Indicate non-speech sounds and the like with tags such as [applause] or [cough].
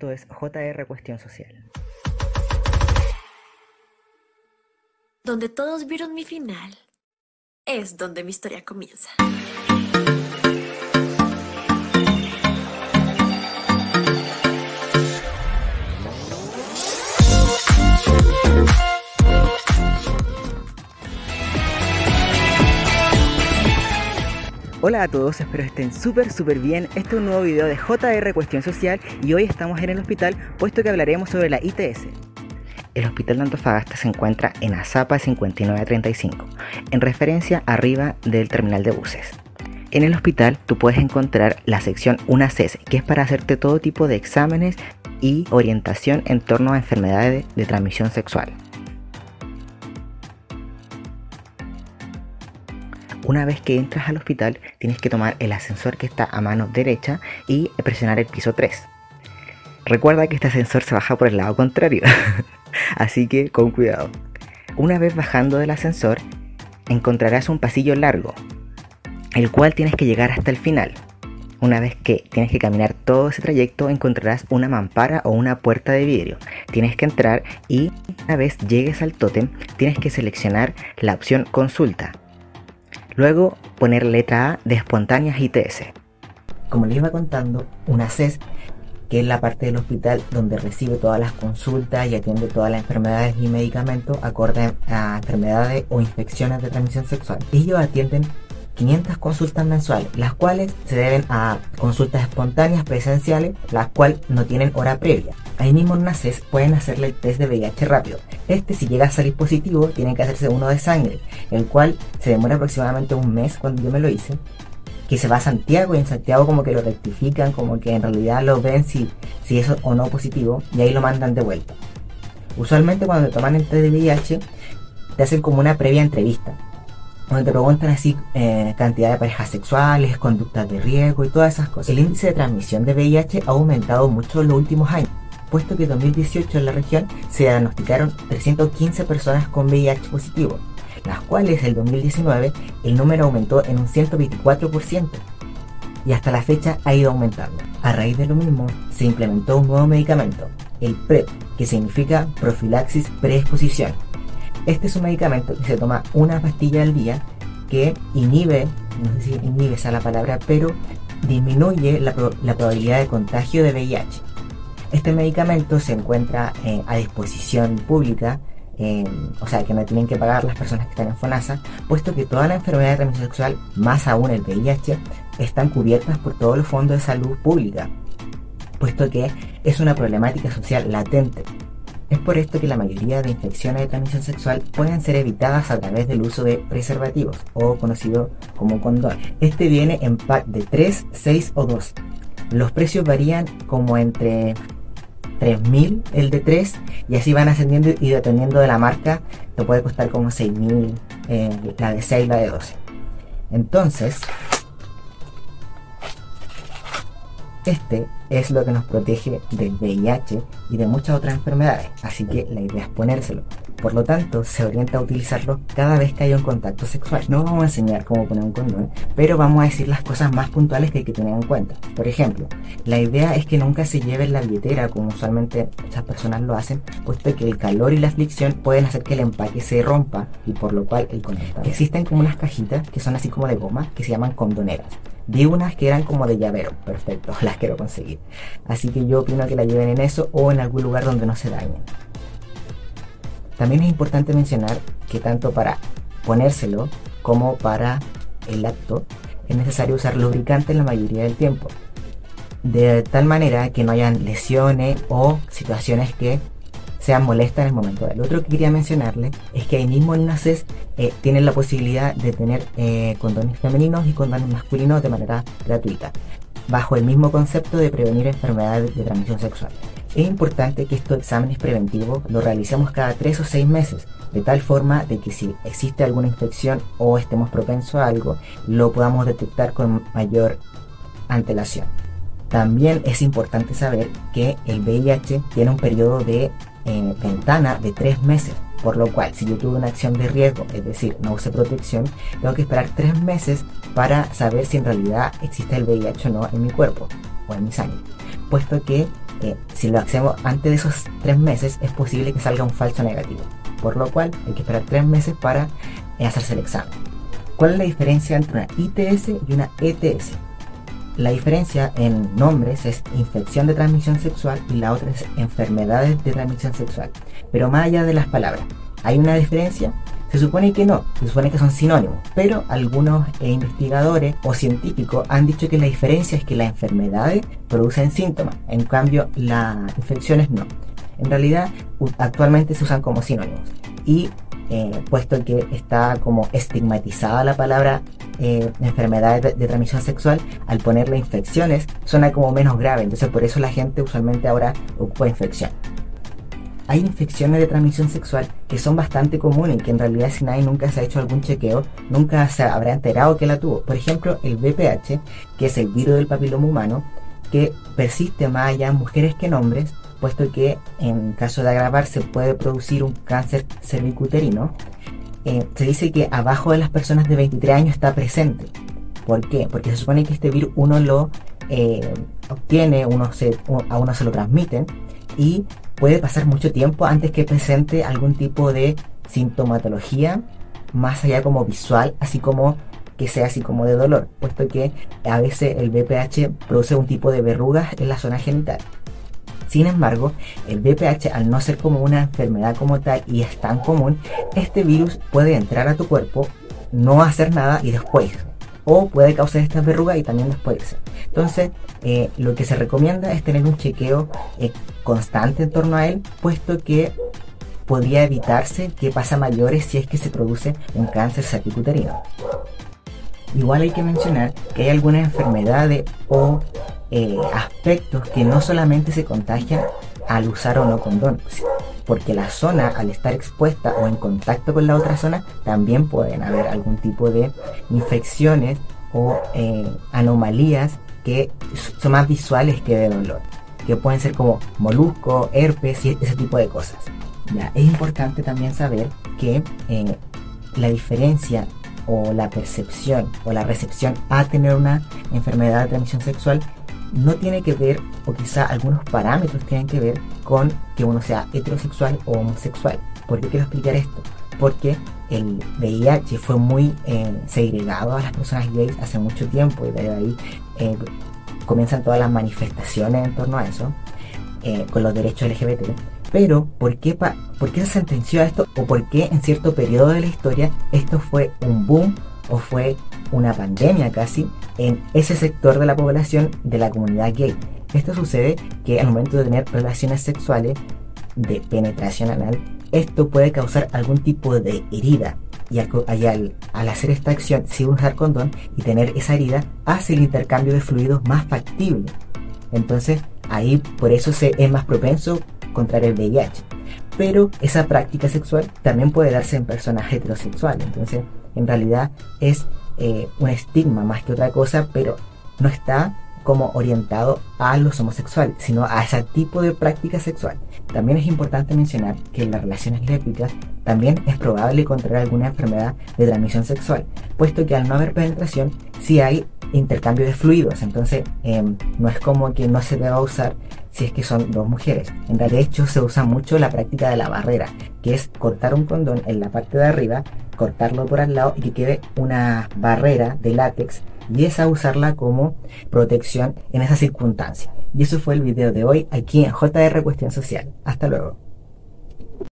Esto es JR Cuestión Social. Donde todos vieron mi final, es donde mi historia comienza. Hola a todos, espero estén súper súper bien. Este es un nuevo video de JR Cuestión Social y hoy estamos en el hospital puesto que hablaremos sobre la ITS. El hospital de Antofagasta se encuentra en Azapa 5935, en referencia arriba del terminal de buses. En el hospital tú puedes encontrar la sección UNACES, que es para hacerte todo tipo de exámenes y orientación en torno a enfermedades de transmisión sexual. Una vez que entras al hospital, tienes que tomar el ascensor que está a mano derecha y presionar el piso 3. Recuerda que este ascensor se baja por el lado contrario, [laughs] así que con cuidado. Una vez bajando del ascensor, encontrarás un pasillo largo, el cual tienes que llegar hasta el final. Una vez que tienes que caminar todo ese trayecto, encontrarás una mampara o una puerta de vidrio. Tienes que entrar y una vez llegues al tótem, tienes que seleccionar la opción consulta. Luego poner letra A de espontáneas ITS. Como les iba contando, una CES, que es la parte del hospital donde recibe todas las consultas y atiende todas las enfermedades y medicamentos acorde a enfermedades o infecciones de transmisión sexual. Ellos atienden 500 consultas mensuales, las cuales se deben a consultas espontáneas presenciales, las cuales no tienen hora previa. Ahí mismo en NACES pueden hacerle el test de VIH rápido. Este, si llega a salir positivo, tiene que hacerse uno de sangre, el cual se demora aproximadamente un mes cuando yo me lo hice. Que se va a Santiago y en Santiago como que lo rectifican, como que en realidad lo ven si, si es o no positivo y ahí lo mandan de vuelta. Usualmente cuando te toman el test de VIH, te hacen como una previa entrevista donde te preguntan así eh, cantidad de parejas sexuales, conductas de riesgo y todas esas cosas. El índice de transmisión de VIH ha aumentado mucho en los últimos años, puesto que en 2018 en la región se diagnosticaron 315 personas con VIH positivo, las cuales en 2019 el número aumentó en un 124% y hasta la fecha ha ido aumentando. A raíz de lo mismo, se implementó un nuevo medicamento, el PrEP, que significa profilaxis preexposición este es un medicamento que se toma una pastilla al día que inhibe, no sé si inhibe esa la palabra, pero disminuye la, probabilidad de contagio de VIH. Este medicamento se encuentra eh, a disposición pública, o sea que no tienen que pagar las personas que están en FONASA, puesto que toda la enfermedad de transmisión sexual, más aún el VIH, están cubiertas por todos los fondos de salud pública, puesto que es una problemática social latente. Es por esto que la mayoría de infecciones de transmisión sexual pueden ser evitadas a través del uso de preservativos, o conocido como condón. Este viene en pack de 3, 6 o 2. Los precios varían como entre 3.000 el de 3 y así van ascendiendo y dependiendo de la marca te puede costar como 6.000 eh, la de 6 la de 12. Entonces, este es lo que nos protege del VIH y de muchas otras enfermedades, así que la idea es ponérselo. Por lo tanto, se orienta a utilizarlo cada vez que haya un contacto sexual. No vamos a enseñar cómo poner un condón, pero vamos a decir las cosas más puntuales que hay que tener en cuenta. Por ejemplo, la idea es que nunca se lleve en la billetera como usualmente muchas personas lo hacen, puesto que el calor y la aflicción pueden hacer que el empaque se rompa y por lo cual el condón. Existen como unas cajitas que son así como de goma que se llaman condoneras. Vi unas que eran como de llavero, perfecto, [laughs] las quiero conseguir. Así que yo opino que la lleven en eso o en algún lugar donde no se dañen. También es importante mencionar que tanto para ponérselo como para el acto es necesario usar lubricante la mayoría del tiempo. De tal manera que no hayan lesiones o situaciones que sean molestas en el momento. Lo otro que quería mencionarle es que ahí mismo en NACES eh, tienen la posibilidad de tener eh, condones femeninos y condones masculinos de manera gratuita, bajo el mismo concepto de prevenir enfermedades de transmisión sexual. Es importante que estos exámenes preventivos los realicemos cada 3 o 6 meses, de tal forma de que si existe alguna infección o estemos propensos a algo, lo podamos detectar con mayor antelación. También es importante saber que el VIH tiene un periodo de en ventana de tres meses. Por lo cual, si yo tuve una acción de riesgo, es decir, no use protección, tengo que esperar tres meses para saber si en realidad existe el VIH o no en mi cuerpo o en mi sangre. Puesto que si lo hacemos antes de esos tres meses, es posible que salga un falso negativo. Por lo cual hay que esperar tres meses para eh, hacerse el examen. ¿Cuál es la diferencia entre una ITS y una ETS? La diferencia en nombres es infección de transmisión sexual y la otra es enfermedades de transmisión sexual. Pero más allá de las palabras, ¿hay una diferencia? Se supone que no, se supone que son sinónimos, pero algunos eh, investigadores o científicos han dicho que la diferencia es que las enfermedades producen síntomas, en cambio las infecciones no. En realidad actualmente se usan como sinónimos y eh, puesto que está como estigmatizada la palabra eh, enfermedades de, transmisión sexual, al ponerle infecciones suena como menos grave, entonces por eso la gente usualmente ahora ocupa infección. Hay infecciones de transmisión sexual que son bastante comunes y que en realidad si nadie nunca se ha hecho algún chequeo, nunca se habrá enterado que la tuvo. Por ejemplo, el VPH, que es el virus del papiloma humano, que persiste más allá en mujeres que en hombres, puesto que en caso de agravarse puede producir un cáncer cervicuterino eh, se dice que abajo de las personas de 23 años está presente. ¿Por qué? Porque se supone que este virus uno lo eh, obtiene, uno se, a uno se lo transmiten y puede pasar mucho tiempo antes que presente algún tipo de sintomatología más allá como visual, así como que sea así como de dolor, puesto que a veces el BPH produce un tipo de verrugas en la zona genital. Sin embargo, el VPH al no ser como una enfermedad como tal y es tan común, este virus puede entrar a tu cuerpo, no hacer nada y después o puede causar estas verrugas y también después. Entonces, eh, lo que se recomienda es tener un chequeo eh, constante en torno a él, puesto que podría evitarse que pasa mayores si es que se produce un cáncer cervicuterino. Igual hay que mencionar que hay algunas enfermedades o eh, aspectos que no solamente se contagian al usar o no condón, porque la zona al estar expuesta o en contacto con la otra zona también pueden haber algún tipo de infecciones o eh, anomalías que son más visuales que de dolor, que pueden ser como molusco, herpes y ese tipo de cosas. Ya, es importante también saber que eh, la diferencia o la percepción o la recepción a tener una enfermedad de transmisión sexual no tiene que ver, o quizá algunos parámetros tienen que ver con que uno sea heterosexual o homosexual. ¿Por qué quiero explicar esto? Porque el VIH fue muy eh, segregado a las personas gays hace mucho tiempo y de ahí eh, comienzan todas las manifestaciones en torno a eso, eh, con los derechos LGBT. Pero, ¿por qué, ¿por qué se sentenció a esto? ¿O por qué en cierto periodo de la historia esto fue un boom o fue una pandemia casi en ese sector de la población de la comunidad gay. Esto sucede que al momento de tener relaciones sexuales de penetración anal, esto puede causar algún tipo de herida. Y al, hacer esta acción sin usar condón y tener esa herida, hace el intercambio de fluidos más factible. Entonces, ahí por eso se es más propenso contra el VIH. Pero esa práctica sexual también puede darse en personas heterosexuales. Entonces, en realidad es eh, un estigma más que otra cosa, pero no está como orientado a los homosexuales, sino a ese tipo de práctica sexual. También es importante mencionar que en las relaciones lésbicas también es probable contraer alguna enfermedad de transmisión sexual, puesto que al no haber penetración sí hay intercambio de fluidos, entonces em, no es como que no se deba usar si es que son dos mujeres. En realidad, de hecho, se usa mucho la práctica de la barrera, que es cortar un condón en la parte de arriba, cortarlo por al lado y que quede una barrera de látex y esa usarla como protección en esa circunstancia. Y eso fue el video de hoy aquí en JR Cuestión Social. Hasta luego.